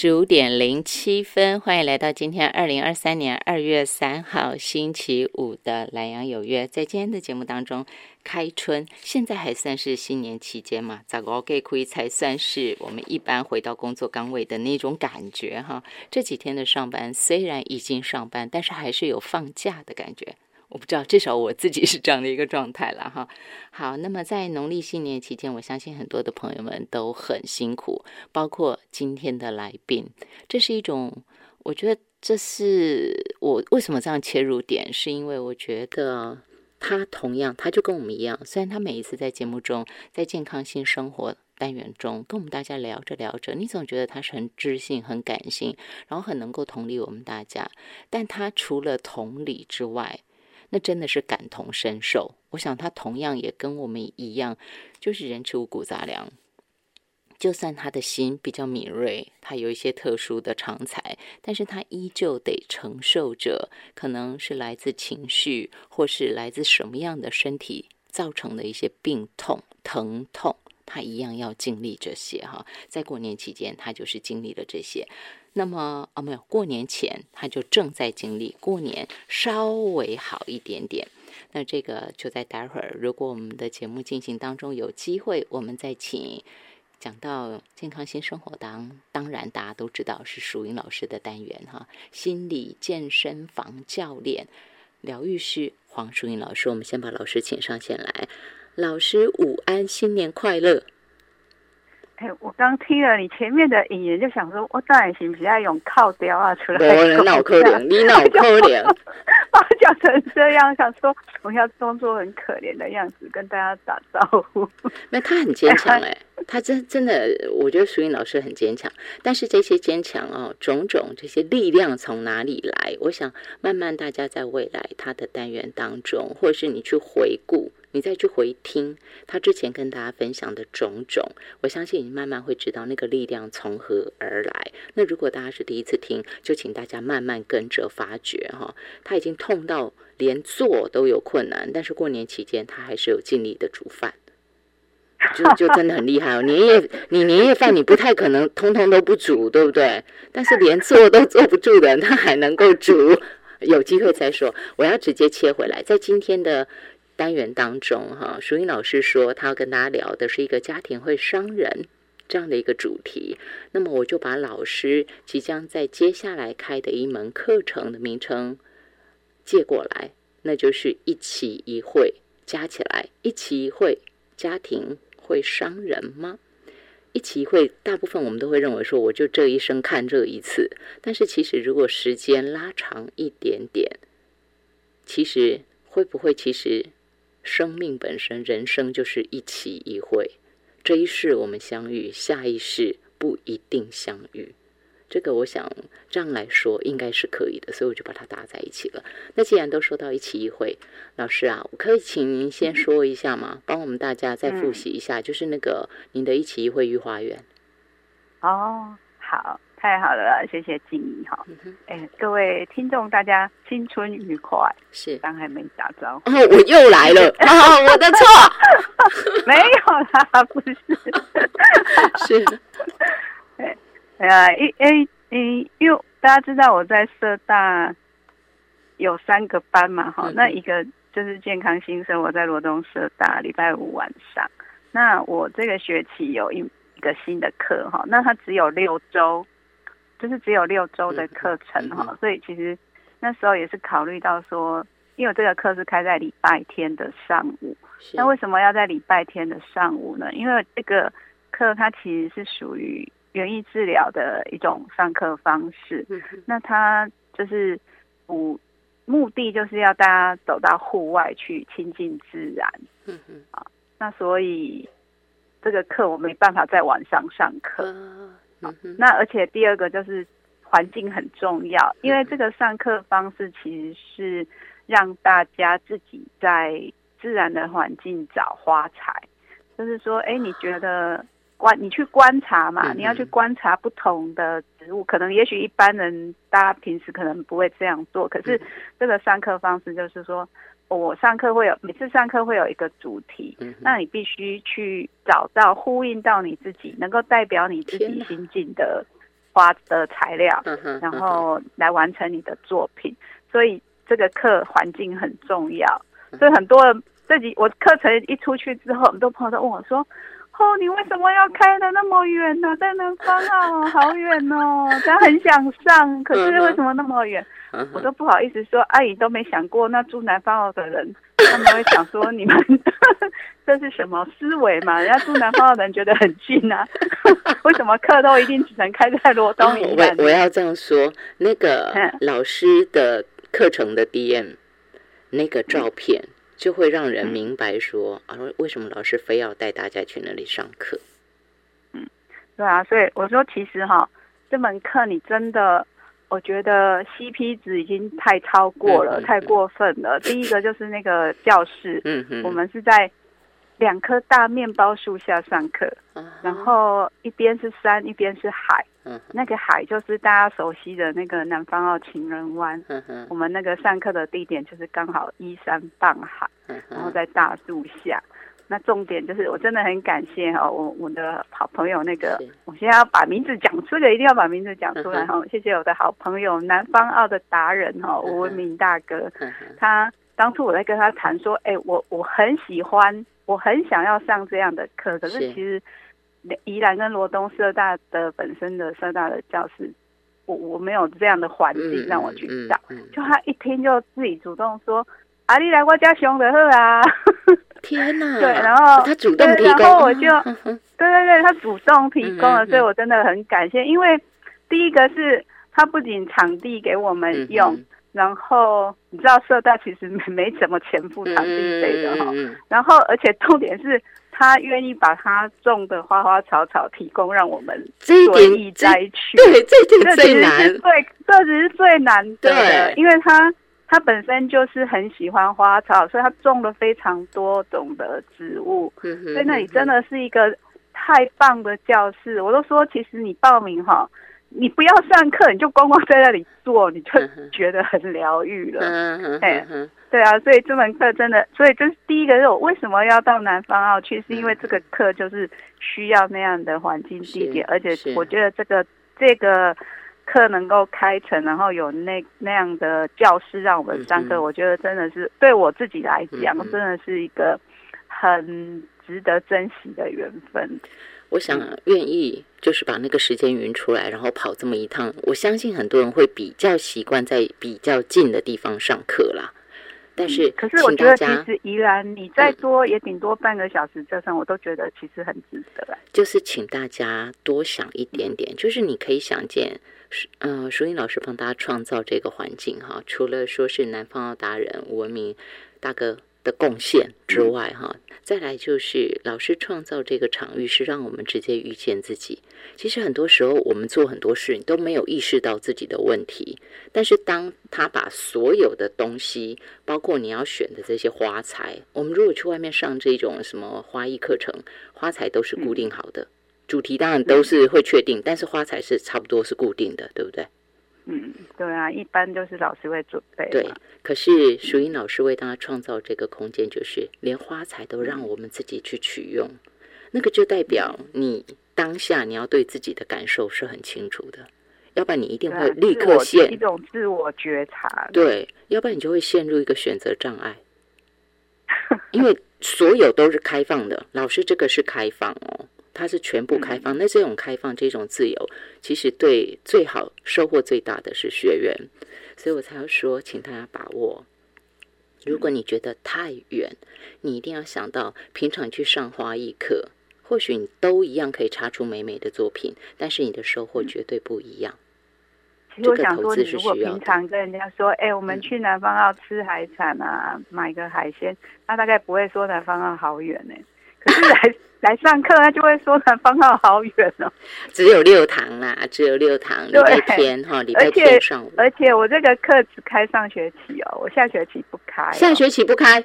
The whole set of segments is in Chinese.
十五点零七分，欢迎来到今天二零二三年二月三号星期五的蓝阳有约。在今天的节目当中，开春现在还算是新年期间嘛？咋个给可以才算是我们一般回到工作岗位的那种感觉哈？这几天的上班虽然已经上班，但是还是有放假的感觉。我不知道，至少我自己是这样的一个状态了哈。好，那么在农历新年期间，我相信很多的朋友们都很辛苦，包括今天的来宾。这是一种，我觉得这是我为什么这样切入点，是因为我觉得他同样，他就跟我们一样，虽然他每一次在节目中，在健康性生活单元中跟我们大家聊着聊着，你总觉得他是很知性、很感性，然后很能够同理我们大家。但他除了同理之外，那真的是感同身受。我想他同样也跟我们一样，就是人吃五谷杂粮。就算他的心比较敏锐，他有一些特殊的长才，但是他依旧得承受着可能是来自情绪，或是来自什么样的身体造成的一些病痛、疼痛。他一样要经历这些哈。在过年期间，他就是经历了这些。那么啊，没有过年前他就正在经历，过年稍微好一点点。那这个就在待会儿，如果我们的节目进行当中有机会，我们再请讲到健康新生活当，当然大家都知道是淑英老师的单元哈，心理健身房教练、疗愈师黄淑英老师，我们先把老师请上线来。老师午安，新年快乐。哎，我刚听了你前面的引言，就想说，我当然行不行？要用靠雕啊出来。我脑壳怜，你脑壳怜，把我讲成这样，想说我要装作很可怜的样子跟大家打招呼。那他很坚强哎，他真真的，我觉得淑英老师很坚强。但是这些坚强哦，种种这些力量从哪里来？我想慢慢大家在未来他的单元当中，或是你去回顾。你再去回听他之前跟大家分享的种种，我相信你慢慢会知道那个力量从何而来。那如果大家是第一次听，就请大家慢慢跟着发掘哈。他已经痛到连做都有困难，但是过年期间他还是有尽力的煮饭，就就真的很厉害哦。年夜你年夜饭你不太可能通通都不煮，对不对？但是连做都坐不住的，他还能够煮。有机会再说，我要直接切回来，在今天的。单元当中，哈，淑英老师说，他要跟大家聊的是一个家庭会伤人这样的一个主题。那么，我就把老师即将在接下来开的一门课程的名称借过来，那就是一期一会加起来，一期一会家庭会伤人吗？一期一会，大部分我们都会认为说，我就这一生看这一次。但是，其实如果时间拉长一点点，其实会不会其实？生命本身，人生就是一期一会，这一世我们相遇，下一世不一定相遇。这个我想这样来说应该是可以的，所以我就把它搭在一起了。那既然都说到一期一会，老师啊，我可以请您先说一下吗？帮我们大家再复习一下，就是那个您的一期一会御花园。哦，好。太好了，谢谢静怡哈。哎，各位听众，大家新春愉快。是，刚还没打招呼。哦，我又来了，我的错。没有啦，不是。是。哎，哎呀，因因因，因为大家知道我在社大有三个班嘛，哈，那一个就是健康新生，我在罗东社大，礼拜五晚上。那我这个学期有一一个新的课哈，那它只有六周。就是只有六周的课程哈，所以其实那时候也是考虑到说，因为这个课是开在礼拜天的上午，那为什么要在礼拜天的上午呢？因为这个课它其实是属于园艺治疗的一种上课方式，那它就是目目的就是要大家走到户外去亲近自然，嗯嗯啊，那所以这个课我没办法在晚上上课。那而且第二个就是环境很重要，因为这个上课方式其实是让大家自己在自然的环境找花材，就是说，哎，你觉得观你去观察嘛，你要去观察不同的植物，可能也许一般人大家平时可能不会这样做，可是这个上课方式就是说。我上课会有每次上课会有一个主题，那你必须去找到呼应到你自己，能够代表你自己心境的花的材料，嗯，然后来完成你的作品。所以这个课环境很重要。所以很多人自己我课程一出去之后，很多朋友都问我说：“哦，你为什么要开的那么远呢？在南方啊，好远哦！他很想上，可是为什么那么远？”我都不好意思说，阿姨都没想过，那住南方澳的人，他们会想说你们 这是什么思维嘛？人家住南方澳的人觉得很近啊，为什么课都一定只能开在罗东？我我要这样说，那个老师的课程的 DM 那个照片，就会让人明白说啊，为什么老师非要带大家去那里上课？嗯，对啊，所以我说其实哈，这门课你真的。我觉得 CP 值已经太超过了，太过分了。第一个就是那个教室，嗯我们是在两棵大面包树下上课，然后一边是山，一边是海，嗯，那个海就是大家熟悉的那个南方澳情人湾，嗯我们那个上课的地点就是刚好依山傍海，然后在大树下。那重点就是，我真的很感谢哈，我我的好朋友那个，我现在要把名字讲出来，一定要把名字讲出来哈。谢谢我的好朋友南方澳的达人哈，吴文明大哥，他当初我在跟他谈说，哎，我我很喜欢，我很想要上这样的课，可是其实宜兰跟罗东社大的本身的社大的教室，我我没有这样的环境让我去上，就他一听就自己主动说，啊，你来我家上的好啊。天呐！对，然后他主动提供，然后我就，对对对，他主动提供了，所以我真的很感谢。因为第一个是他不仅场地给我们用，然后你知道社大其实没没怎么钱付场地费的哈，然后而且重点是他愿意把他种的花花草草提供让我们随意摘取，对，这点最难，最这只是最难的，因为他。他本身就是很喜欢花草，所以他种了非常多种的植物。所以那里真的是一个太棒的教室。我都说，其实你报名哈，你不要上课，你就光光在那里做，你就觉得很疗愈了。哎，对啊，所以这门课真的，所以这是第一个。是我为什么要到南方澳去？是因为这个课就是需要那样的环境地点，而且我觉得这个这个。课能够开成，然后有那那样的教室让我们上课，我觉得真的是对我自己来讲，真的是一个很值得珍惜的缘分。我想愿意就是把那个时间匀出来，然后跑这么一趟。我相信很多人会比较习惯在比较近的地方上课啦。但是，可是我觉得其实宜兰你再多也顶多半个小时车程，我都觉得其实很值得。就是请大家多想一点点，就是你可以想见。嗯，淑英老师帮大家创造这个环境哈，除了说是南方达人吴文明大哥的贡献之外哈，再来就是老师创造这个场域是让我们直接遇见自己。其实很多时候我们做很多事，你都没有意识到自己的问题，但是当他把所有的东西，包括你要选的这些花材，我们如果去外面上这种什么花艺课程，花材都是固定好的。主题当然都是会确定，但是花材是差不多是固定的，对不对？嗯，对啊，一般都是老师会准备。对，可是淑英老师为大家创造这个空间，就是连花材都让我们自己去取用，那个就代表你当下你要对自己的感受是很清楚的，要不然你一定会立刻陷一种自我觉察。对，要不然你就会陷入一个选择障碍，因为所有都是开放的，老师这个是开放哦。它是全部开放，那这种开放、这种自由，其实对最好收获最大的是学员，所以我才要说，请大家把握。如果你觉得太远，你一定要想到，平常去上花艺课，或许你都一样可以插出美美的作品，但是你的收获绝对不一样。其实我想说，你如果平常跟人家说，哎，我们去南方要吃海产啊，买个海鲜，那大概不会说南方要好远呢。可是来。来上课，他就会说南方号好远哦。只有六堂啦，只有六堂，礼拜天哈，礼拜天上午。而且我这个课只开上学期哦，我下学期不开。下学期不开？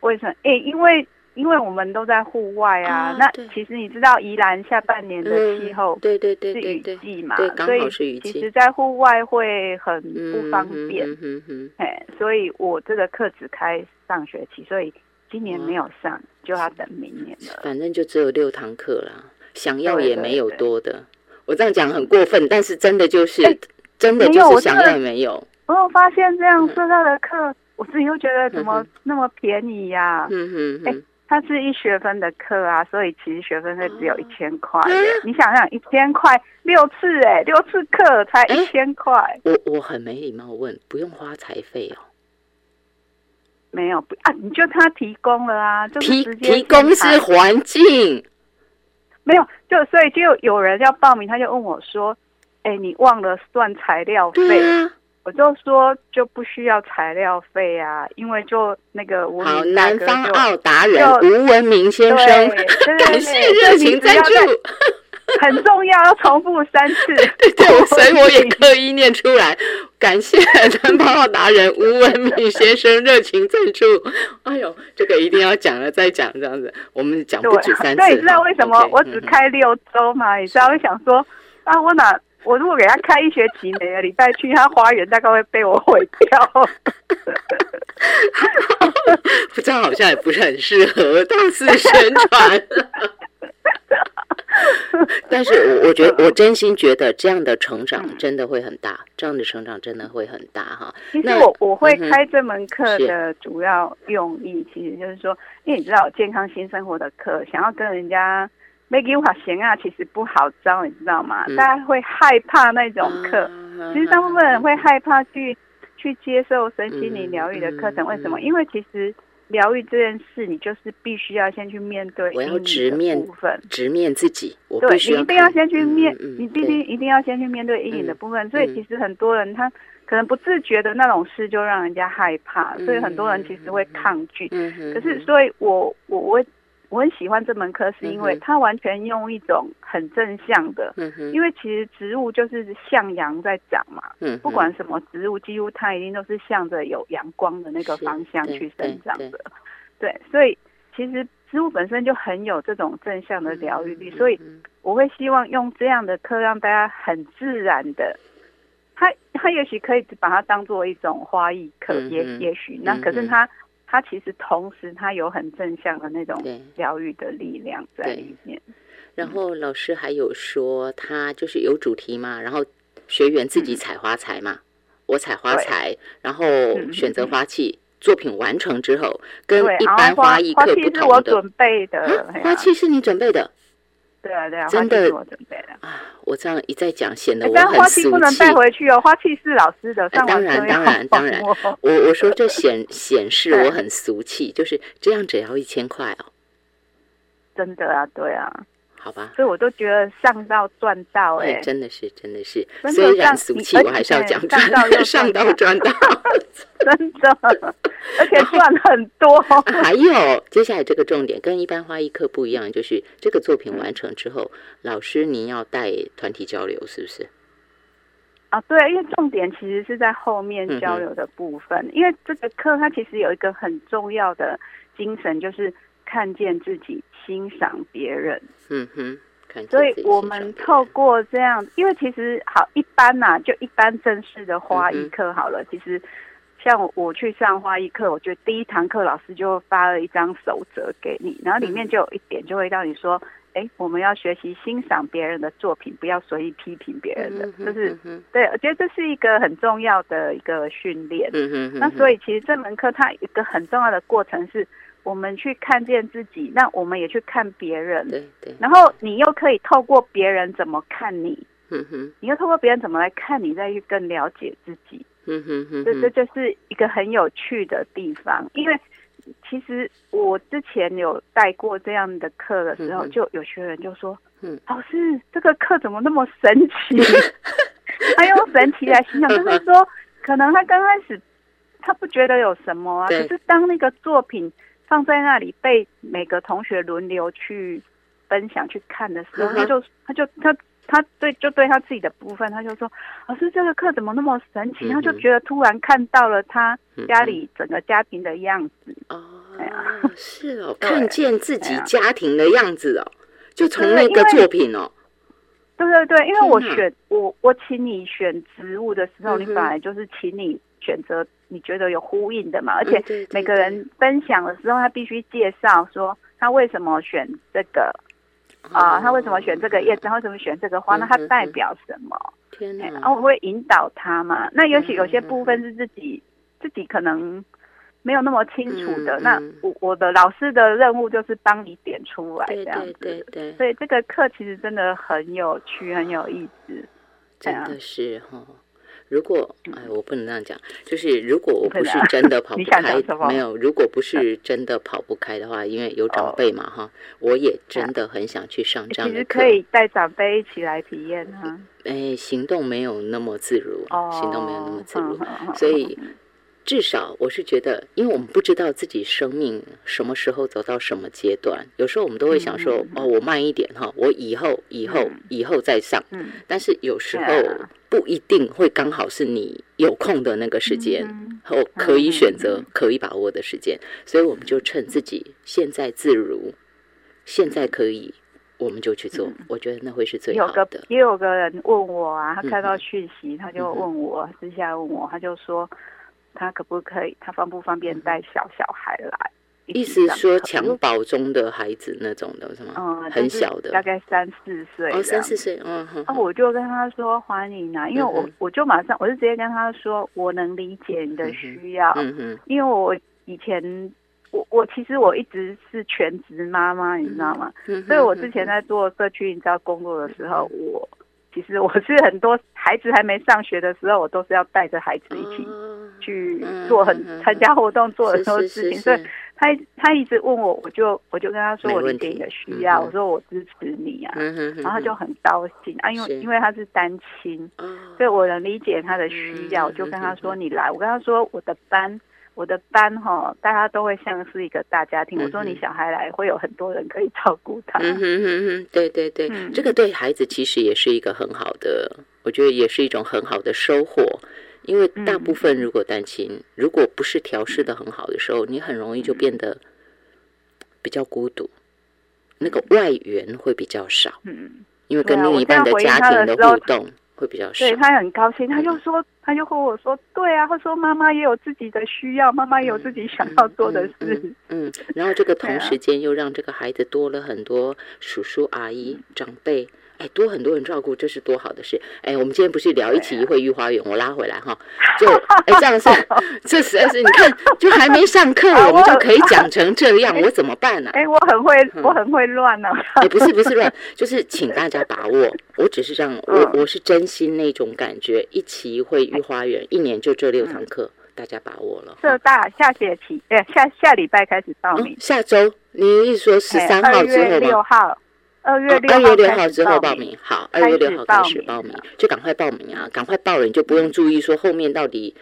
为什么？哎，因为因为我们都在户外啊。那其实你知道宜兰下半年的气候，对对对，是雨季嘛，所以其实，在户外会很不方便。嗯哼，哎，所以我这个课只开上学期，所以。今年没有上，就要等明年了。反正就只有六堂课啦，想要也没有多的。我这样讲很过分，但是真的就是哎真的就是想要没有，我有发现这嗯样社大的课，我自己又觉得怎么那么便宜呀、嗯哼哎哼，它是一学分的课啊，所以其实学分费只有一千块。你想想，一千块六次哎，六次课才哎？一千块，我我很没礼貌问，不用花财费哦，没有不啊，你就他提供了啊，就是提直接提供是环境，没有，就所以就有人要报名，他就问我说：“哎，你忘了算材料费？”啊，我就说就不需要材料费啊，因为就那个吴南方就澳达人吴文明先生，感谢热情赞助。很重要，要重复三次。对，所以我也刻意念出来。感谢三八号达人吴文敏先生热情赞助。哎呦，这个一定要讲了再讲，这样子我们讲不止三次。对，你知道为什么我只嗯开六周吗？你知道，我想说啊，我哪我如果给他开一学期，每个礼拜去他花园，大概会被我毁掉。这样好像也不是很适合大肆宣传。但是我我觉得，我真心觉得这样的成长真的会很大，这样的成长真的会很大哈。其实我我会开这门课的主要用意，其实就是说，因为你知道健康新生活的课，想要跟人家 make you 好闲啊，其实不好招，你知道吗？嗯。大家会害怕那种课，啊其实大部分人会害怕去去接受身心灵疗愈的课程，嗯为什么？嗯因为其实疗愈这件事，你就是必须要先去面对我要阴影的直面部分。直面自己，我对你一定要先去面，嗯嗯你必对须一定要先去面对阴影的嗯部分。所以嗯其实很多人他可能不自觉的那种事就让人家害怕，所以很多人其实会抗拒。可是，所以我我我我很喜欢这门课，是因为它完全用一种很正向的，嗯，因为其实植物就是向阳在长嘛，嗯不管什么植物，几乎它一定都是向着有阳光的那个方向去生长对的。对，所以其实植物本身就很有这种正向的疗愈力，所以嗯我会希望用这样的课让大家很自然的。它它也许可以把它当做一种花艺课，也也许那可是它它其实同时它有很正向的那种对疗愈的力量在里面。然后老师还有说，他就是有主题嘛，然后学员自己采花材嘛，我采花材，然后嗯选择花器，作品完成之后，跟，一般花艺课不同的。我准备的，啊嘿啊花器是你准备的对啊对啊，真的我准备的。啊！我这样一再讲，显得哎我很但花器俗气。不能带回去哦，花器是老师的，上当然当然当然我我我说这显 显示我很俗气，就是这样，只要一千块哦，真的啊，对啊，好吧？所以我都觉得上到赚到哎、哎，真的是，真的是，虽然俗气，我还是要且讲赚到又，上到赚赚到。真的，而且赚很多。还有接下来这个重点跟一般花艺课不一样，就是这个作品完成之后，老师您要带团体交流，是不是？啊，对，因为重点其实是在后面交流的部分。因为这个课它其实有一个很重要的精神，就是看见自己，欣赏别人。嗯哼，所以我们透过这样，因为其实好一般呐、就一般正式的花艺课好了，其实。像我去上花艺课，我觉得第一堂课老师就发了一张守则给你，然后里面就有一点就会让你说，哎，我们要学习欣赏别人的作品，不要随意批评别人的，嗯就是嗯对，我觉得这是一个很重要的一个训练。嗯哼，那所以以其实这门课它一个很重要的过程是，我们去看见自己，那我们也去看别人，对对，然后你又可以透过别人怎么看你，嗯哼。你又透过别人怎么来看你，再去更了解自己。嗯哼哼。这这，就是一个很有趣的地方，因为其实我之前有带过这样的课的时候，嗯就有学员就说：“嗯。老师，这个课怎么那么神奇？” 他用神奇来形容，就是说，可能他刚开始他不觉得有什么啊，对。可是当那个作品放在那里被每个同学轮流去分享去看的时候，他就他就他他对就对他自己的部分，他就说：“老师，这个课怎么那么神奇？”他就觉得突然看到了他嗯家里整个家庭的样子。哦是哦，看见自己家庭的样子哦，就从那个作品哦，对对对，因为我选我我请你选植物的时候，你本来就是请你选择你觉得有呼应的嘛，而嗯且每个人分享的时候，他必须介绍说他为什么选这个，啊，他为什么选这个叶子？他为什么选这个花？那它代表什么？天哪！然后我会引导他嘛。那尤其有些部分是自己自己可能没有那么清楚的，那我我的老师的任务就是帮你点出来这样子。对对对。所以这个课其实真的很有趣，很有意思。真的是哈。如果哎，我不能这样讲，就是如果我不是真的 跑不开，没有，如果不是 真的跑不开的话，因为有长辈嘛哈，我也真的很想去上这样的课。可以带长辈一起来体验哈。哎，行动没有那么自如，行动没有那么自如，所以。至少我是觉得，因为我们不知道自己生命什么时候走到什么阶段，有时候我们都会想说：“哦，我慢一点哈，我以后、以后、以后再上。”但是有时候不一定会刚好是你有空的那个时间，或可以选择、可以把握的时间，所以我们就趁自己现在自如，现在可以，我们就去做。我觉得那会是最好的。也有个人问我啊，他看到讯息，他就问我私下问我，他就说。他可不可以？他方不方便带小小孩来？意思说襁褓中的孩子那种的是吗？嗯，很小的，大概三四岁。哦，三四岁，嗯哼。啊，我就跟他说欢迎啊，因为我我就马上，我就直接跟他说，我能理解你的需要。嗯哼。因为我以前，我我其实我一直是全职妈妈，你知道吗？嗯所以我之前在做社区营造工作的时候，我其实我是很多孩子还没上学的时候，我都是要带着孩子一起。去做很参加活动，做很多事情，所以他他一直问我，我就我就跟他说我理解你的需要，我说我支持你啊，然后他就很高兴啊，因为因为他是单亲，所以我能理解他的需要，我就跟他说你来，我跟他说我的班我的班哈，大家都会像是一个大家庭，我说你小孩来会有很多人可以照顾他，嗯哼哼哼，对对对，这个对孩子其实也是一个很好的，我觉得也是一种很好的收获。因为大部分如果单亲，如果不是调试的很好的时候，你很容易就变得比较孤独，那个外援会比较少。嗯，因为跟另一半的家庭的互动会比较少。对他很高兴，他就说，他就和我说，对啊，他说妈妈也有自己的需要，妈妈也有自己想要做的事。嗯，然后这个同时间又让这个孩子多了很多叔叔阿姨长辈。哎，多很多人照顾，这是多好的事！哎，我们今天不是聊一起一会御花园，我拉回来哈，就哎这样是，这实在是你看，就还没上课，我们就可以讲 成这样，我怎么办呢？哎，我很会，我很会乱呢。哎，不是不是乱，就是请大家把握，我只是这样，我我是真心那种感觉，一起一会御花园，一年就这六堂课，大家把握了。浙大下学期，哎，下下礼拜开始报名，下周，你意思说十三号之后吗？二月二月六号之后报名，好，二月六号开始报名，就赶快报名啊！赶快报了，你就不用注意说后面到底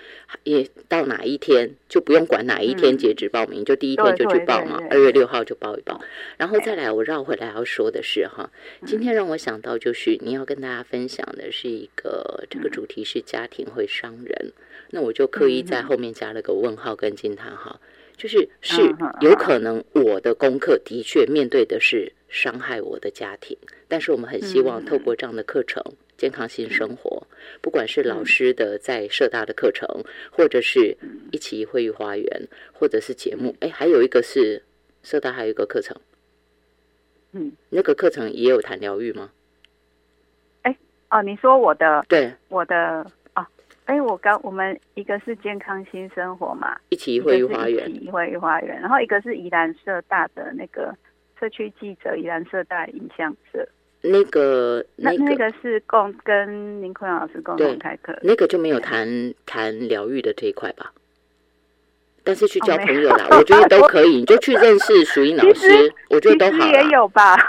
也到哪一天，就不用管哪一天截止报名，就第一天就去报嘛。二月六号就报一报，然后再来，我绕回来要说的是哈，今天让我想到就是你要跟大家分享的是一个这个主题是家庭会伤人，那我就刻意在后面加了个问号跟惊叹号。就是是有可能，我的功课的确面对的是伤害我的家庭，但是我们很希望透过这样的课程，健康性生活，不管是老师的在社大的课程，或者是一起会育花园，或者是节目，哎，还有一个是社大还有一个课程，嗯，那个课程也有谈疗愈吗？哎，哦，你说我的，对，我的。哎，我刚我们一个是健康新生活嘛，一起一会花园，一会花园，然后一个是宜兰社大的那个社区记者，宜兰社大影像社，那个那那个是共跟林坤老师共同开课，那个就没有谈谈疗愈的这一块吧，但是去交朋友啦，我觉得都可以，你就去认识淑英老师，我觉得都好，也有吧。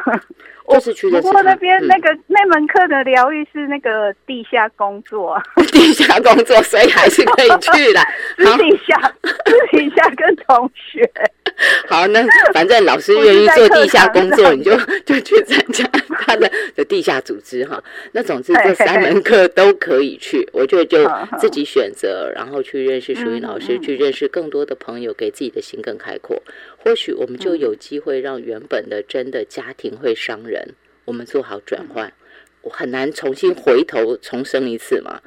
就是去的。不过那边那个那门课的疗愈是那个地下工作，地下工作，所以还是可以去的。私底下，私底下跟同学。好，那反正老师愿意做地下工作，你就 就去参加他的的地下组织哈。那总之这三门课都可以去，我觉得就自己选择，然后去认识淑英老师，去认识更多的朋友，给自己的心更开阔。或许我们就有机会让原本的真的家庭会伤人，我们做好转换，我很难重新回头重生一次嘛。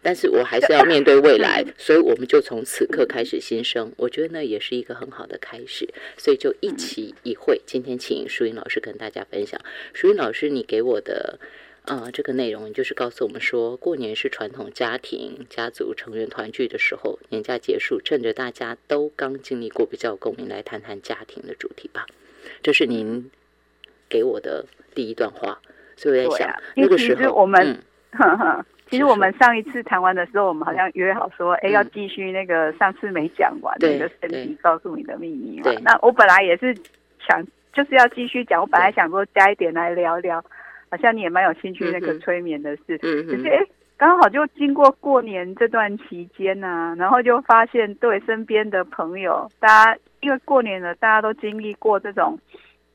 但是我还是要面对未来，所以我们就从此刻开始新生。我觉得那也是一个很好的开始，所以就一期一会。今天请淑英老师跟大家分享。淑英老师，你给我的呃这个内容，就是告诉我们说过年是传统家庭家族成员团聚的时候，年假结束，趁着大家都刚经历过比较共鸣，来谈谈家庭的主题吧。这是您给我的第一段话，所以我在想那个时候我们。其实我们上一次谈完的时候，我们好像约好说，哎，要继续那个上次没讲完那个身体告诉你的秘密嘛。那我本来也是想就是要继续讲，我本来想说加一点来聊聊，好像你也蛮有兴趣那个催眠的事。可是哎，刚好就经过过年这段期间呢，然后就发现对身边的朋友，大家因为过年了，大家都经历过这种。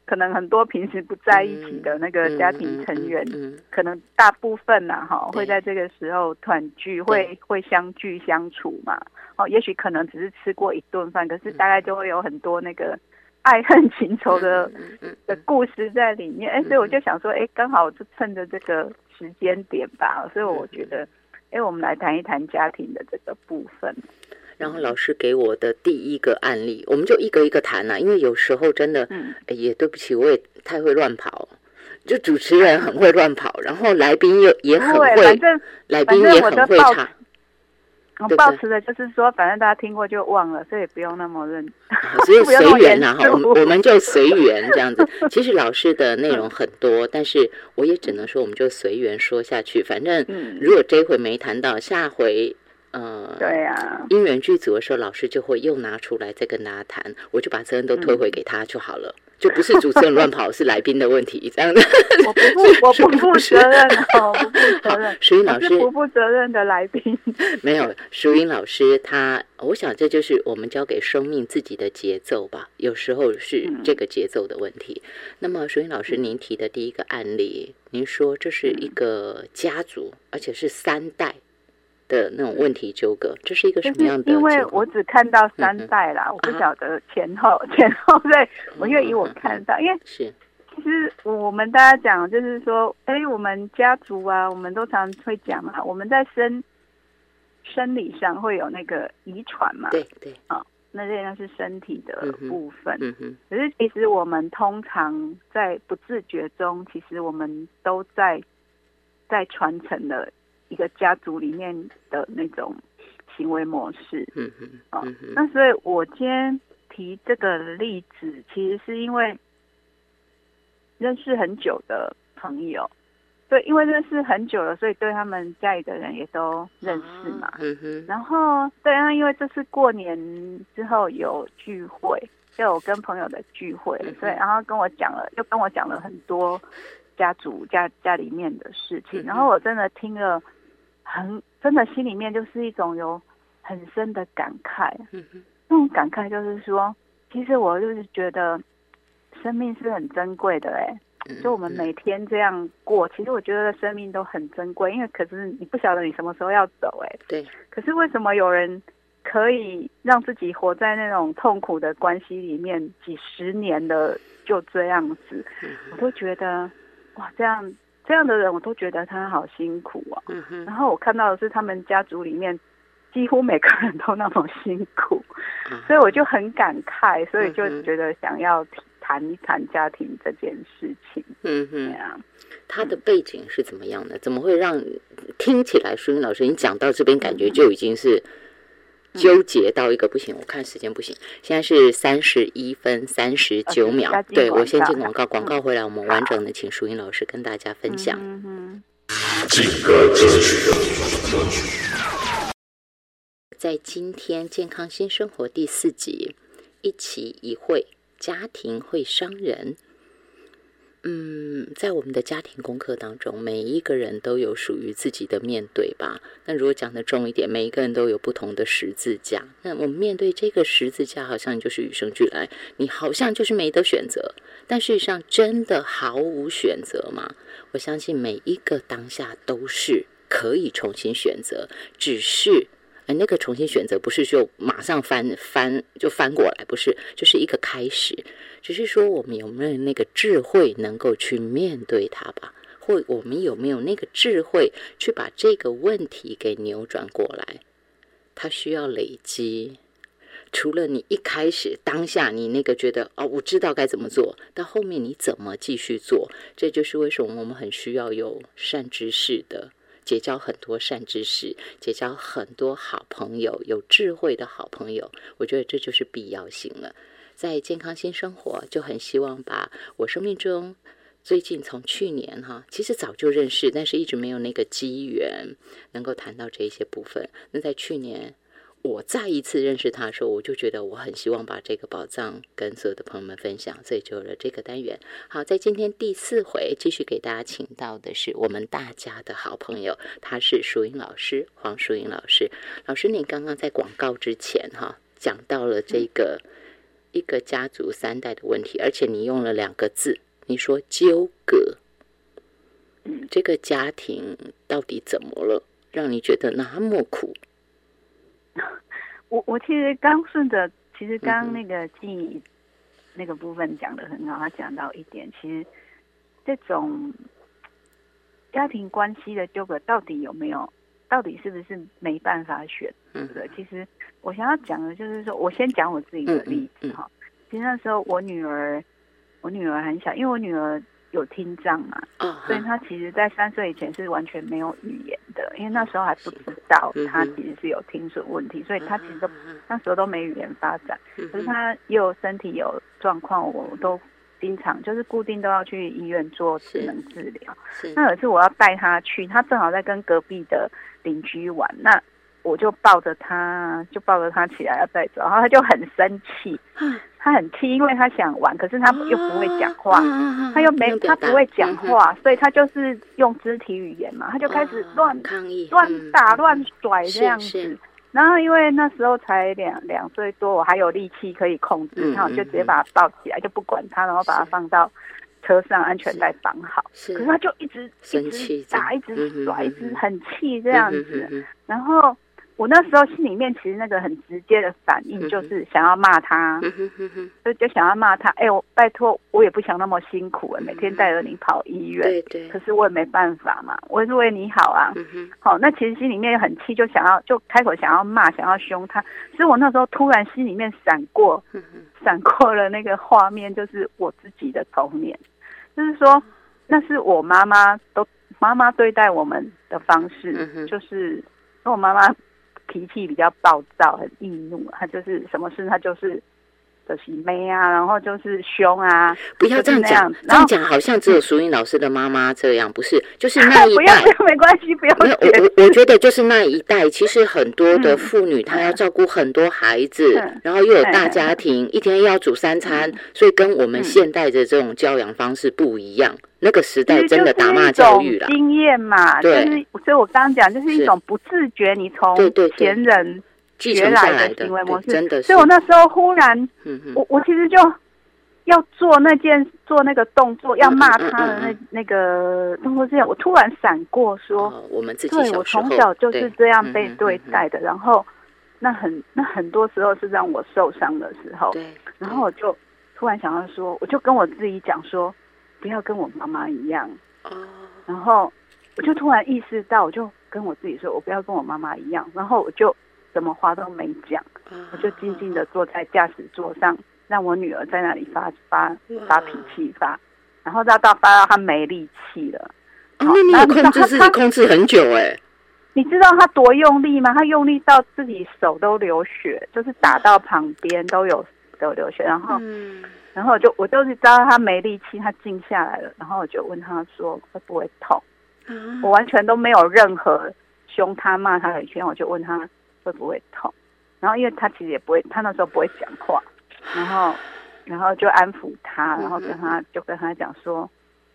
可能很多平时不在一起的那个家庭成员，可能大部分呐哈会在这个时候团聚，会会相聚相处嘛。哦，也许可能只是吃过一顿饭，可是大概就会有很多那个爱恨情仇的的故事在里面。哎，所以我就想说，哎，刚好就趁着这个时间点吧，所以我觉得，哎，我们来谈一谈家庭的这个部分。然后老师给我的第一个案例，我们就一个一个谈了，因为有时候真的，也对不起，我也太会乱跑，就主持人很会乱跑，然后来宾又也很会，来宾也很会唱。我保持的就是说，反正大家听过就忘了，所以不用那么认，所以随缘呐哈，我们我们就随缘这样子。其实老师的内容很多，但是我也只能说，我们就随缘说下去。反正如果这回没谈到，下回。呃，对呀，因缘剧组的时候，老师就会又拿出来再跟大家谈，我就把责任都推回给他就好了，就不是主持人乱跑，是来宾的问题，这样的。我不负，我不负责任哦，不负责任。淑英 老师不负责任的来宾。没有，淑英老师他，我想这就是我们交给生命自己的节奏吧，有时候是这个节奏的问题。那么，淑英老师，您提的第一个案例，您说这是一个家族，而且是三代。的那种问题纠葛，这是一个什么样的？因为我只看到三代啦，我不晓得前后 前后对。我因为以我看到，因为是其实我们大家讲就是说，哎，我们家族啊，我们都常会讲嘛，我们在生生理上会有那个遗传嘛，对对啊，那这样是身体的部分。嗯哼。可是其实我们通常在不自觉中，其实我们都在在传承的。一个家族里面的那种行为模式，嗯嗯，啊，那所以我今天提这个例子，其实是因为认识很久的朋友，对，因为认识很久了，所以对他们家里的人也都认识嘛，嗯哼。然后，对啊，因为这次过年之后有聚会，就有跟朋友的聚会，所以然后跟我讲了，又跟我讲了很多家族家家里面的事情，然后我真的听了。很真的，心里面就是一种有很深的感慨。嗯那种感慨就是说，其实我就是觉得生命是很珍贵的。哎，就我们每天这样过，其实我觉得生命都很珍贵。因为可是你不晓得你什么时候要走。哎，对。可是为什么有人可以让自己活在那种痛苦的关系里面几十年的就这样子？我都觉得哇，这样。这样的人，我都觉得他好辛苦啊。嗯哼。然后我看到的是，他们家族里面几乎每个人都那么辛苦，所以我就很感慨，所以就觉得想要谈一谈家庭这件事情。嗯哼。对啊。他的背景是怎么样的？怎么会让听起来，淑英老师，你讲到这边，感觉就已经是。纠结到一个不行，我看时间不行，现在是三十一分三十九秒。对我先进广告，广告回来，我们完整的请淑英老师跟大家分享。在今天健康新生活第四集，一期一会，家庭会伤人。嗯，在我们的家庭功课当中，每一个人都有属于自己的面对吧。那如果讲的重一点，每一个人都有不同的十字架。那我们面对这个十字架，好像就是与生俱来，你好像就是没得选择。但事实上，真的毫无选择吗？我相信每一个当下都是可以重新选择，只是。哎，那个重新选择不是就马上翻翻就翻过来，不是，就是一个开始。只是说我们有没有那个智慧能够去面对它吧？或我们有没有那个智慧去把这个问题给扭转过来？它需要累积。除了你一开始当下你那个觉得哦，我知道该怎么做，到后面你怎么继续做？这就是为什么我们很需要有善知识的。结交很多善知识，结交很多好朋友，有智慧的好朋友，我觉得这就是必要性了。在健康新生活，就很希望把我生命中最近从去年哈，其实早就认识，但是一直没有那个机缘能够谈到这一些部分。那在去年。我再一次认识他的时候，我就觉得我很希望把这个宝藏跟所有的朋友们分享，所以就有了这个单元。好，在今天第四回继续给大家请到的是我们大家的好朋友，他是淑英老师，黄淑英老师。老师，你刚刚在广告之前哈讲到了这个一个家族三代的问题，而且你用了两个字，你说纠葛。这个家庭到底怎么了，让你觉得那么苦？我我其实刚顺着，其实刚那个记忆那个部分讲的很好，他讲到一点，其实这种家庭关系的纠葛到底有没有，到底是不是没办法选？对不对？其实我想要讲的就是说，我先讲我自己的例子哈。其实那时候我女儿，我女儿很小，因为我女儿。有听障嘛？所以他其实，在三岁以前是完全没有语言的，因为那时候还不知道他其实是有听损问题，所以他其实都那时候都没语言发展。可是他又身体有状况，我都经常就是固定都要去医院做智能治疗。那有一次我要带他去，他正好在跟隔壁的邻居玩，那我就抱着他，就抱着他起来要带走，然后他就很生气。他很气，因为他想玩，可是他又不会讲话，他又没他不会讲话，所以他就是用肢体语言嘛，他就开始乱抗议、乱打、乱甩这样子。然后因为那时候才两两岁多，我还有力气可以控制他，就直接把他抱起来，就不管他，然后把他放到车上，安全带绑好。可是他就一直一直打、一直甩、一直很气这样子，然后。我那时候心里面其实那个很直接的反应就是想要骂他，就就想要骂他。哎，我拜托，我也不想那么辛苦每天带着你跑医院。对对。可是我也没办法嘛，我也是为你好啊。好，那其实心里面很气，就想要就开口想要骂，想要凶他。所以我那时候突然心里面闪过，闪过了那个画面，就是我自己的童年，就是说那是我妈妈都妈妈对待我们的方式，就是跟我妈妈。脾气比较暴躁，很易怒，他就是什么事他就是就是妹啊，然后就是凶啊。不要这样讲，这样讲好像只有淑英老师的妈妈这样，不是？就是那一 代没关系，不要。我我我觉得就是那一代，其实很多的妇女她要照顾很多孩子，然后又有大家庭，一天要煮三餐，所以跟我们现代的这种教养方式不一样。那个时代真的打骂教育了，经验嘛，就是，所以我刚刚讲，就是一种不自觉，你从前人学来的行为模式，真的。所以我那时候忽然，我我其实就要做那件做那个动作，要骂他的那那个动作之前，我突然闪过说，我们自己对我从小就是这样被对待的，然后那很那很多时候是让我受伤的时候，对，然后我就突然想到说，我就跟我自己讲说。不要跟我妈妈一样，然后我就突然意识到，我就跟我自己说，我不要跟我妈妈一样，然后我就什么话都没讲，我就静静的坐在驾驶座上，让我女儿在那里发发发脾气发，然后到到发到她没力气了。那你有控制自己控制很久哎？你知道她多用力吗？她用力到自己手都流血，就是打到旁边都有都流血，然后。然后我就我就是知道他没力气，他静下来了。然后我就问他说会不会痛？我完全都没有任何凶他骂他的一圈，我就问他会不会痛。然后因为他其实也不会，他那时候不会讲话。然后然后就安抚他，然后跟他就跟他讲说，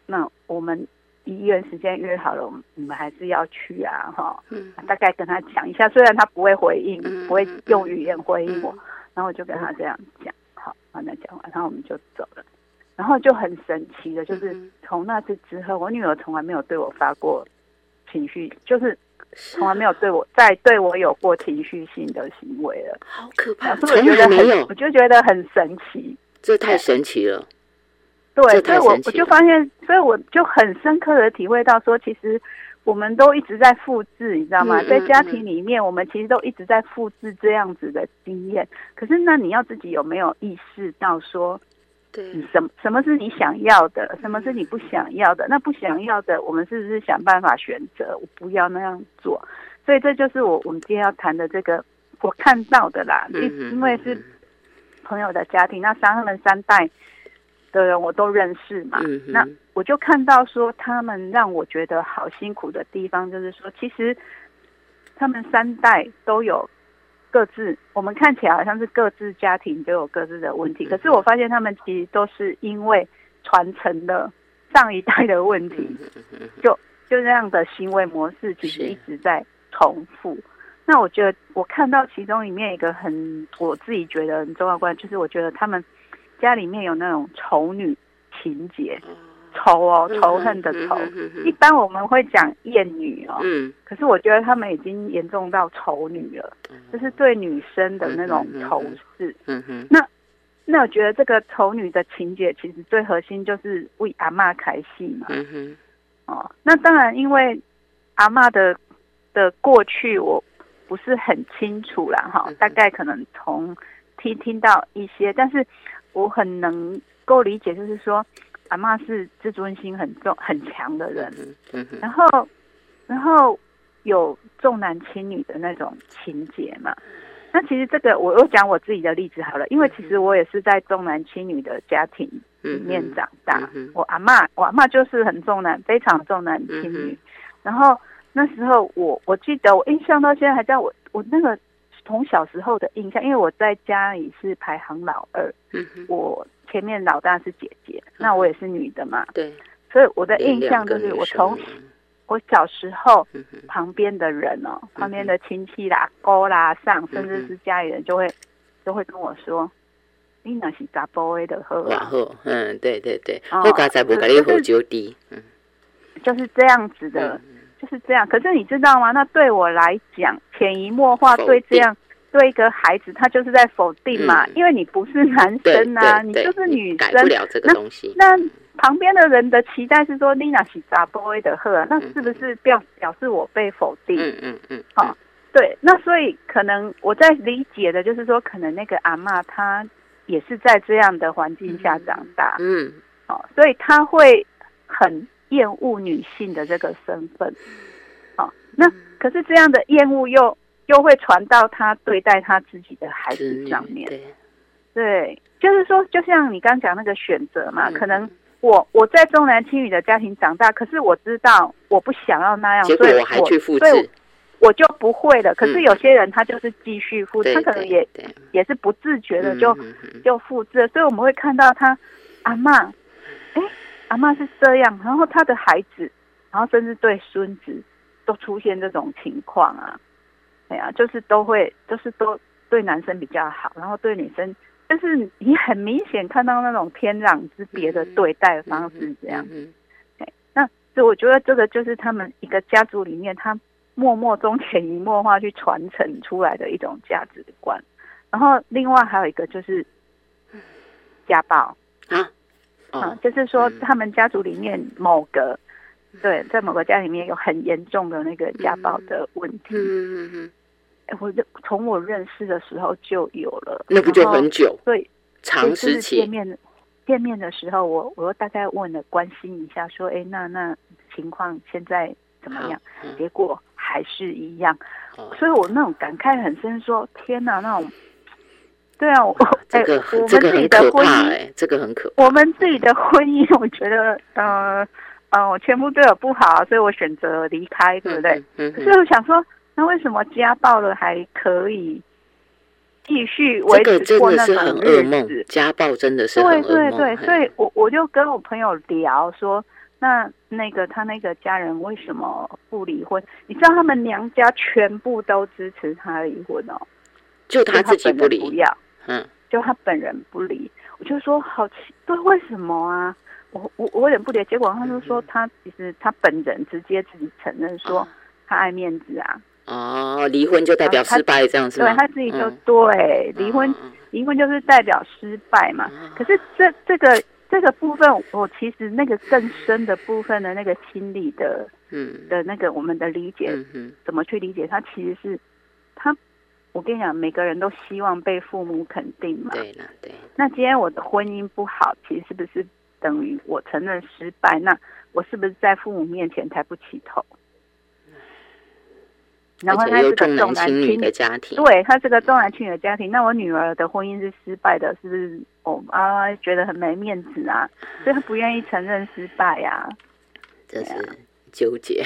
那我们医院时间约好了，我们还是要去啊，哈。大概跟他讲一下，虽然他不会回应，不会用语言回应我，然后我就跟他这样讲。好，那讲完，然后我们就走了。然后就很神奇的，就是从那次之后，我女儿从来没有对我发过情绪，就是从来没有对我再对我有过情绪性的行为了。好可怕！我觉得没有，我就觉得很神奇。这太神奇了。对，所以我我就发现，所以我就很深刻的体会到说，其实我们都一直在复制，你知道吗？在家庭里面，我们其实都一直在复制这样子的经验。可是，那你要自己有没有意识到说，对，什么什么是你想要的，什么是你不想要的？那不想要的，我们是不是想办法选择？我不要那样做。所以，这就是我我们今天要谈的这个我看到的啦。因因为是朋友的家庭，那三他们三代。的人我都认识嘛，那我就看到说他们让我觉得好辛苦的地方，就是说其实他们三代都有各自，我们看起来好像是各自家庭都有各自的问题，可是我发现他们其实都是因为传承了上一代的问题，就就这样的行为模式其实一直在重复。那我觉得我看到其中里面一个很我自己觉得很重要关，就是我觉得他们。家里面有那种丑女情节，仇哦，仇恨的仇。一般我们会讲厌女哦，可是我觉得他们已经严重到丑女了，就是对女生的那种仇视。那那我觉得这个丑女的情节，其实最核心就是为阿妈开戏嘛。哦，那当然，因为阿妈的的过去我不是很清楚啦，哈，大概可能从听听到一些，但是。我很能够理解，就是说，阿妈是自尊心很重、很强的人，然后，然后有重男轻女的那种情节嘛。那其实这个，我又讲我自己的例子好了，因为其实我也是在重男轻女的家庭里面长大。我阿妈，我阿妈就是很重男，非常重男轻女。然后那时候，我我记得我印象到现在还在我我那个。从小时候的印象，因为我在家里是排行老二，我前面老大是姐姐，那我也是女的嘛，对，所以我的印象就是我从我小时候旁边的人哦，旁边的亲戚啦、哥啦、上，甚至是家里人就会就会跟我说：“你那是杂波威的喝。”然后，嗯，对对对，我刚才不跟你喝酒的，嗯，就是这样子的。就是这样，可是你知道吗？那对我来讲，潜移默化对这样对一个孩子，他就是在否定嘛，因为你不是男生啊，你就是女生，改不了这个东西。那旁边的人的期待是说，Lina 是杂 boy 的鹤，那是不是表表示我被否定？嗯嗯嗯。好，对，那所以可能我在理解的就是说，可能那个阿妈她也是在这样的环境下长大，嗯，好，所以她会很。厌恶女性的这个身份，好，那可是这样的厌恶又又会传到他对待他自己的孩子上面，对，就是说，就像你刚讲那个选择嘛，可能我我在重男轻女的家庭长大，可是我知道我不想要那样，所以我还去复制，我就不会了。可是有些人他就是继续复制，他可能也也是不自觉的就就复制，所以我们会看到他阿妈，哎。阿妈是这样，然后他的孩子，然后甚至对孙子都出现这种情况啊，哎呀，就是都会，就是都对男生比较好，然后对女生，就是你很明显看到那种天壤之别的对待方式这样。对，那所以我觉得这个就是他们一个家族里面，他默默中潜移默化去传承出来的一种价值观。然后另外还有一个就是家暴啊。啊，就是说他们家族里面某个，对，在某个家里面有很严重的那个家暴的问题。嗯嗯嗯。哎，我就从我认识的时候就有了。那不就很久？对，长时期。见面见面的时候，我我又大概问了关心一下，说，哎，那那情况现在怎么样？结果还是一样。所以我那种感慨很深，说天哪，那种。对啊，我哎，我们自己的婚姻，哎，这个很可。我们自己的婚姻，我觉得，呃，呃，我前夫对我不好，所以我选择离开，对不对？嗯。可是我想说，那为什么家暴了还可以继续维持过那种日子？家暴真的是对对对，所以我我就跟我朋友聊说，那那个他那个家人为什么不离婚？你知道他们娘家全部都支持他离婚哦，就他自己不离，不要。嗯，就他本人不离，我就说好奇，对，为什么啊？我我我有点不理解。结果他就说，他其实他本人直接自己承认说，他爱面子啊。哦，离婚就代表失败这样子。对他自己就对离婚，离婚就是代表失败嘛。可是这这个这个部分，我其实那个更深的部分的那个心理的，嗯的那个我们的理解，怎么去理解他？其实是他，我跟你讲，每个人都希望被父母肯定嘛。对了对，那今天我的婚姻不好，其实是不是等于我承认失败？那我是不是在父母面前抬不起头？然后他是个重重男男轻女的家庭，对他是个重男轻女的家庭，那我女儿的婚姻是失败的，是不是？我妈妈觉得很没面子啊，所以他不愿意承认失败呀、这是纠结，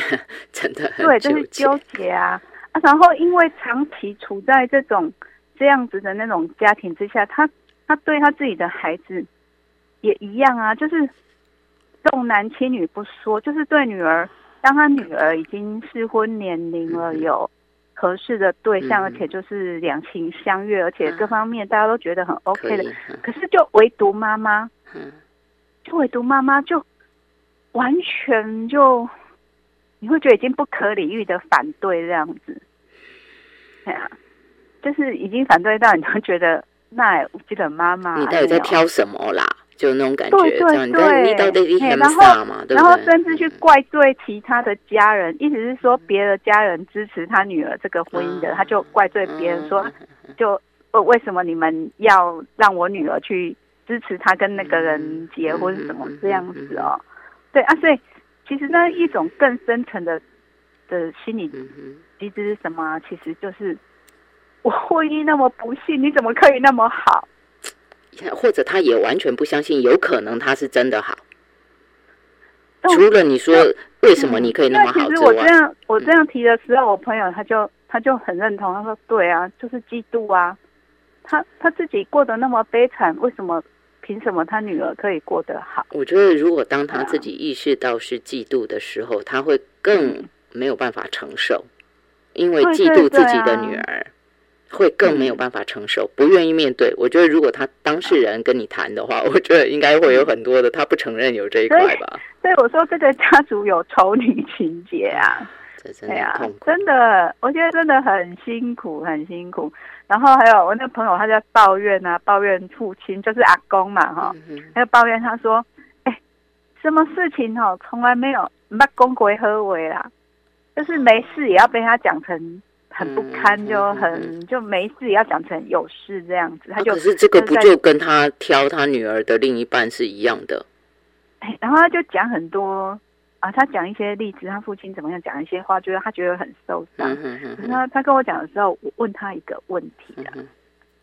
真的很对，就是纠结啊啊！然后因为长期处在这种这样子的那种家庭之下，他他对他自己的孩子也一样啊，就是重男轻女不说，就是对女儿，当他女儿已经适婚年龄了，有合适的对象，嗯而且就是两情相悦，而且嗯各方面大家都觉得很 OK 的可是就唯独妈妈，嗯。就唯独妈妈就完全就，你会觉得已经不可理喻的反对这样子，对啊，就是已经反对到你都觉得，那我记得妈妈你到底在挑什么啦？就那种感对觉，这样对你你到底对，然后傻嘛，对不对？然后甚至去嗯怪罪其他的家人，意思是说别的家人支持他女儿这个婚姻的，嗯他就怪罪别人说，就呃为什么你们要让我女儿去支持他跟那个人结婚什么这样子哦？对啊，所以其实那一种更深层的的心理机制是什么啊？其实就是我婚姻那么不幸，你怎么可以那么好？嗯或者他也完全不相信，有可能他是真的好。哦除了你说为什么你可以那么好之因为其实我这外，样我这样提的时候，我朋友他就他就很认同，他说对啊，就是嫉妒啊。他他自己过得那么悲惨，为什么凭什么他女儿可以过得好？我觉得如果当他啊自己意识到是嫉妒的时候，他会更没有办法承受，因为嫉妒自己的啊女儿。会更没有办法承受，不愿意面对。我觉得，如果他当事人跟你谈的话，我觉得应该会有很多的他不承认有这一块吧。所以我说这个家族有丑女情节啊，对啊。真的，我觉得真的很辛苦，很辛苦。然后还有我那朋友他在抱怨啊，抱怨父亲就是阿公嘛哈，他就抱怨他说，哎、什么事情哦，从来没有没公鬼喝为啦，就是没事也要被他讲成很不堪，嗯就嗯。很就没事也要讲成有事这样子，他就啊可是这个不就跟他挑他女儿的另一半是一样的？哎，然后他就讲很多啊，他讲一些例子，他父亲怎么样讲一些话，觉得他觉得很受伤他他跟我讲的时候，我问他一个问题啊，嗯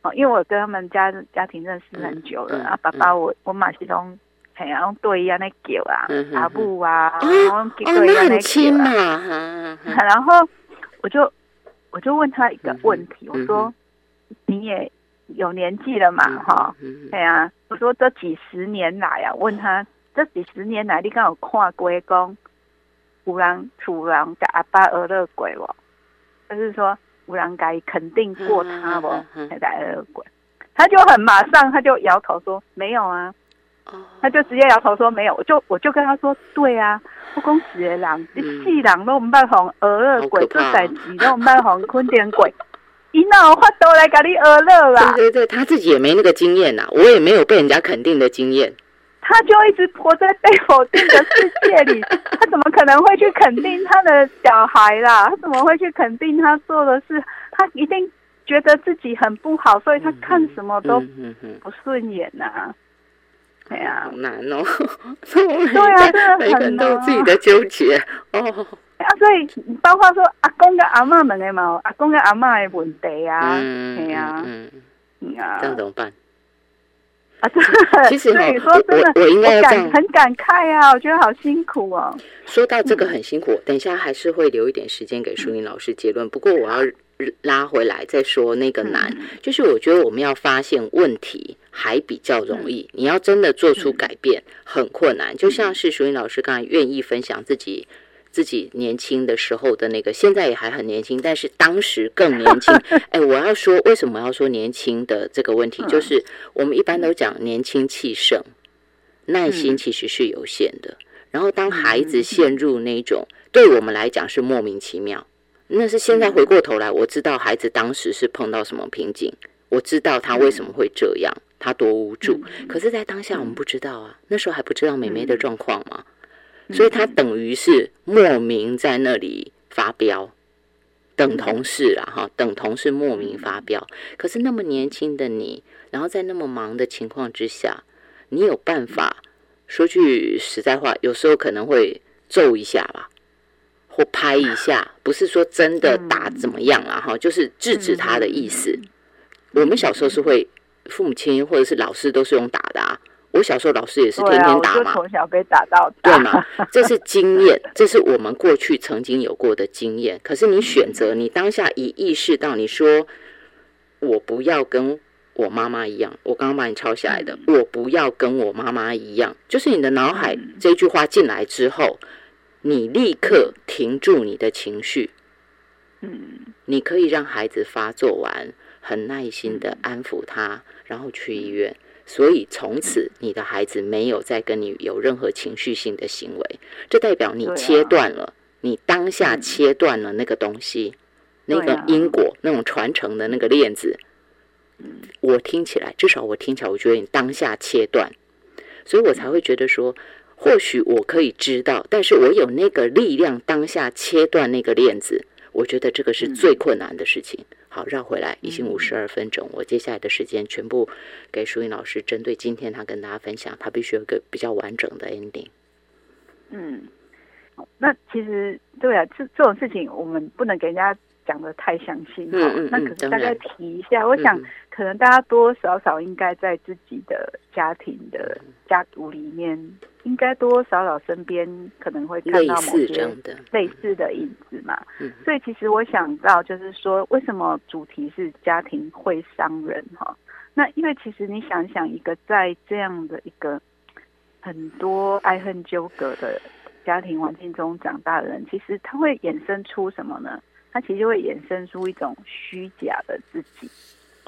哦，因为我跟他们家家庭认识很久了、嗯嗯啊，爸爸我我马西东，哎呀，用对伊安尼叫啊阿布啊，哦我哦，那很对伊安尼叫亲嘛，啊。然后我就我就问他一个问题，嗯我说你也有年纪了嘛，哈、对啊，我说这几十年来啊，问他这几十年来，你敢有看过讲有人厝人甲阿爸讹乐过无？就是说有人甲伊肯定过他无嗯嗯嗯？才甲讹乐过？他就很马上他就摇头说没有啊，哦他就直接摇头说没有。我就我就跟他说对啊，我讲死的人，一世人都毋捌互讹乐过，好可怕做代志都毋捌互肯定过。伊哪有法度来甲你讹乐啦？对对对，他自己也没那个经验呐，我也没有被人家肯定的经验。他就一直活在被否定的世界里，他怎么可能会去肯定他的小孩啦？他怎么会去肯定他做的事？他一定觉得自己很不好，所以他看什么都不顺眼呐、对呀、好难哦。对啊真的每个人很都有难自己的纠结哦。啊，所以包括说阿公跟阿妈们的嘛，阿公跟阿妈的问题啊，嗯对呀、嗯，嗯啊这，样怎么办？啊，其实所以哦说真的，我我应该要这样感很感慨啊，我觉得好辛苦哦。说到这个很辛苦，等一下还是会留一点时间给淑英老师结论。不过我要拉回来再说那个难，就是我觉得我们要发现问题还比较容易，你要真的做出改变很困难。就像是淑英老师刚才愿意分享自己。自己年轻的时候的那个，现在也还很年轻，但是当时更年轻。哎，我要说为什么要说年轻的这个问题，就是我们一般都讲年轻气盛，耐心其实是有限的。然后当孩子陷入那种对我们来讲是莫名其妙，那是现在回过头来，我知道孩子当时是碰到什么瓶颈，我知道他为什么会这样，他多无助。可是，在当下我们不知道啊，那时候还不知道美眉的状况嘛，所以他等于是莫名在那里发飙，等同事啊哈，等同事莫名发飙。可是那么年轻的你，然后在那么忙的情况之下，你有办法？说句实在话，有时候可能会揍一下吧。或拍一下，不是说真的打怎么样啊？哈，就是制止他的意思。我们小时候是会，父母亲或者是老师都是用打的啊。我小时候老师也是天天打嘛，从小被打到大，对嘛？这是经验，这是我们过去曾经有过的经验。可是你选择，你当下已意识到，你说我不要跟我妈妈一样。我刚刚把你抄下来的，我不要跟我妈妈一样，就是你的脑海这句话进来之后。你立刻停住你的情绪，嗯，你可以让孩子发作完，很耐心的安抚他，然后去医院。所以从此你的孩子没有再跟你有任何情绪性的行为，这代表你切断了，你当下切断了那个东西，那个因果那种传承的那个链子。我听起来，至少我听起来，我觉得你当下切断，所以我才会觉得说。或许我可以知道，但是我有那个力量当下切断那个链子，我觉得这个是最困难的事情。好，绕回来，已经五十二分钟，我接下来的时间全部给淑英老师，针对今天他跟大家分享，他必须有个比较完整的 ending。嗯，那其实对啊，这这种事情我们不能给人家。讲的太详细哈，那可是大概提一下。我想，可能大家多多少少应该在自己的家庭的家族里面，应该多多少少身边可能会看到某些类似的影子嘛。所以，其实我想到就是说，为什么主题是家庭会伤人哈？那因为其实你想想，一个在这样的一个很多爱恨纠葛的家庭环境中长大的人，其实他会衍生出什么呢？它其实会衍生出一种虚假的自己。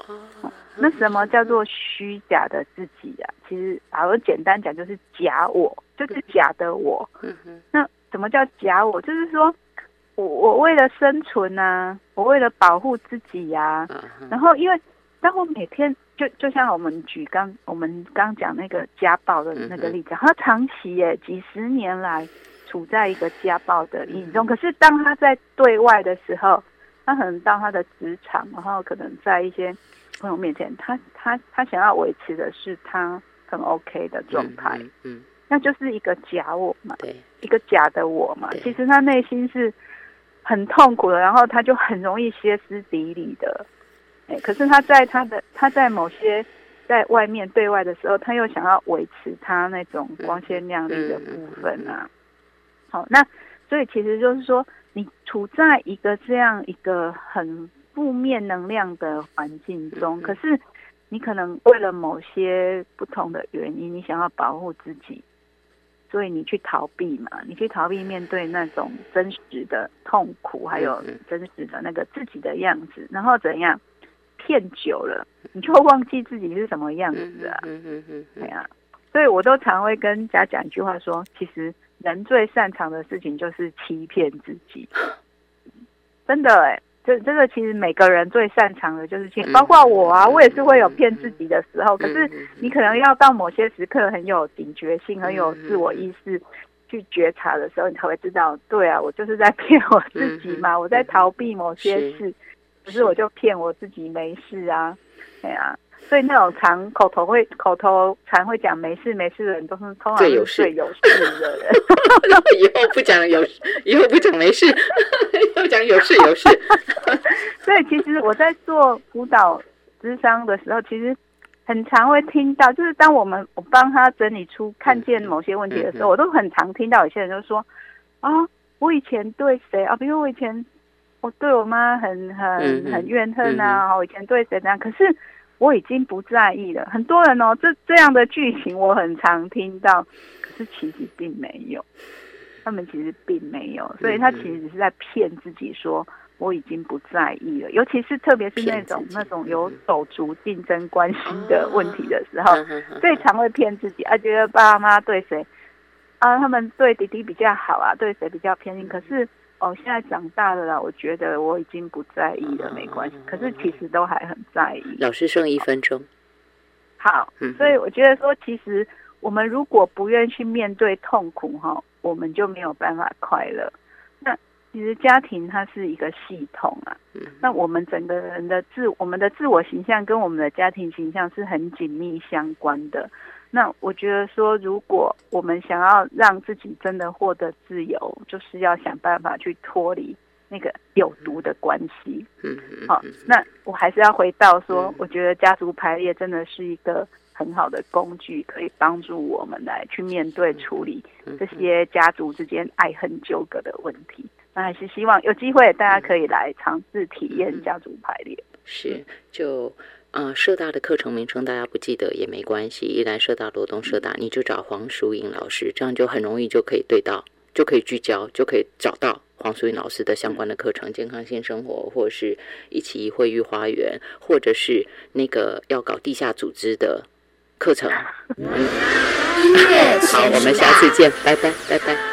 哦，那什么叫做虚假的自己啊？其实，好，我简单讲就是假我，就是假的我。嗯哼。那什么叫假我？就是说我我为了生存啊，我为了保护自己呀。然后，因为当我每天就就像我们举刚我们刚讲那个家暴的那个例子，他长期耶几十年来。处在一个家暴的阴影中，可是当他在对外的时候，他可能到他的职场，然后可能在一些朋友面前，他他他想要维持的是他很 OK 的状态，嗯，那就是一个假我嘛，对，一个假的我嘛。其实他内心是很痛苦的，然后他就很容易歇斯底里的，哎，可是他在他的他在某些在外面对外的时候，他又想要维持他那种光鲜亮丽的部分啊。好，那所以其实就是说，你处在一个这样一个很负面能量的环境中，可是你可能为了某些不同的原因，你想要保护自己，所以你去逃避嘛，你去逃避面对那种真实的痛苦，还有真实的那个自己的样子，然后怎样骗久了，你就忘记自己是什么样子啊？对啊，所以我都常会跟家讲一句话说，其实。人最擅长的事情就是欺骗自己，真的哎，这这个其实每个人最擅长的就是骗，包括我啊，我也是会有骗自己的时候。可是你可能要到某些时刻很有警觉性、很有自我意识去觉察的时候，你才会知道，对啊，我就是在骗我自己嘛，我在逃避某些事，可是我就骗我自己没事啊，对啊。所以那种常口头会口头常会讲没事没事的人，都是通常最有事有事的人。以后不讲有，以后不讲没事，要讲有事有事。所以其实我在做辅导智商的时候，其实很常会听到，就是当我们我帮他整理出看见某些问题的时候，我都很常听到有些人就说：“啊，我以前对谁啊？比如我以前我对我妈很很很怨恨啊，我以前对谁这样，可是。”我已经不在意了。很多人哦，这这样的剧情我很常听到，可是其实并没有，他们其实并没有，所以他其实只是在骗自己说我已经不在意了。尤其是特别是那种那种有手足竞争关系的问题的时候，最常会骗自己，啊，觉得爸爸妈对谁啊，他们对弟弟比较好啊，对谁比较偏心，可是。哦，现在长大了啦，我觉得我已经不在意了，没关系。可是其实都还很在意。老师剩一分钟。好，所以我觉得说，其实我们如果不愿意去面对痛苦，哈，我们就没有办法快乐。那其实家庭它是一个系统啊，嗯那我们整个人的自我们的自我形象跟我们的家庭形象是很紧密相关的。那我觉得说，如果我们想要让自己真的获得自由，就是要想办法去脱离那个有毒的关系。嗯嗯。好，那我还是要回到说，我觉得家族排列真的是一个很好的工具，可以帮助我们来去面对处理这些家族之间爱恨纠葛的问题。那还是希望有机会大家可以来尝试体验家族排列。是，就。啊，社大的课程名称大家不记得也没关系，一来社大罗东社大，你就找黄淑颖老师，这样就很容易就可以对到，就可以聚焦，就可以找到黄淑颖老师的相关的课程，健康性生活，或者是一起会育花园，或者是那个要搞地下组织的课程。好，我们下次见，拜拜，拜拜。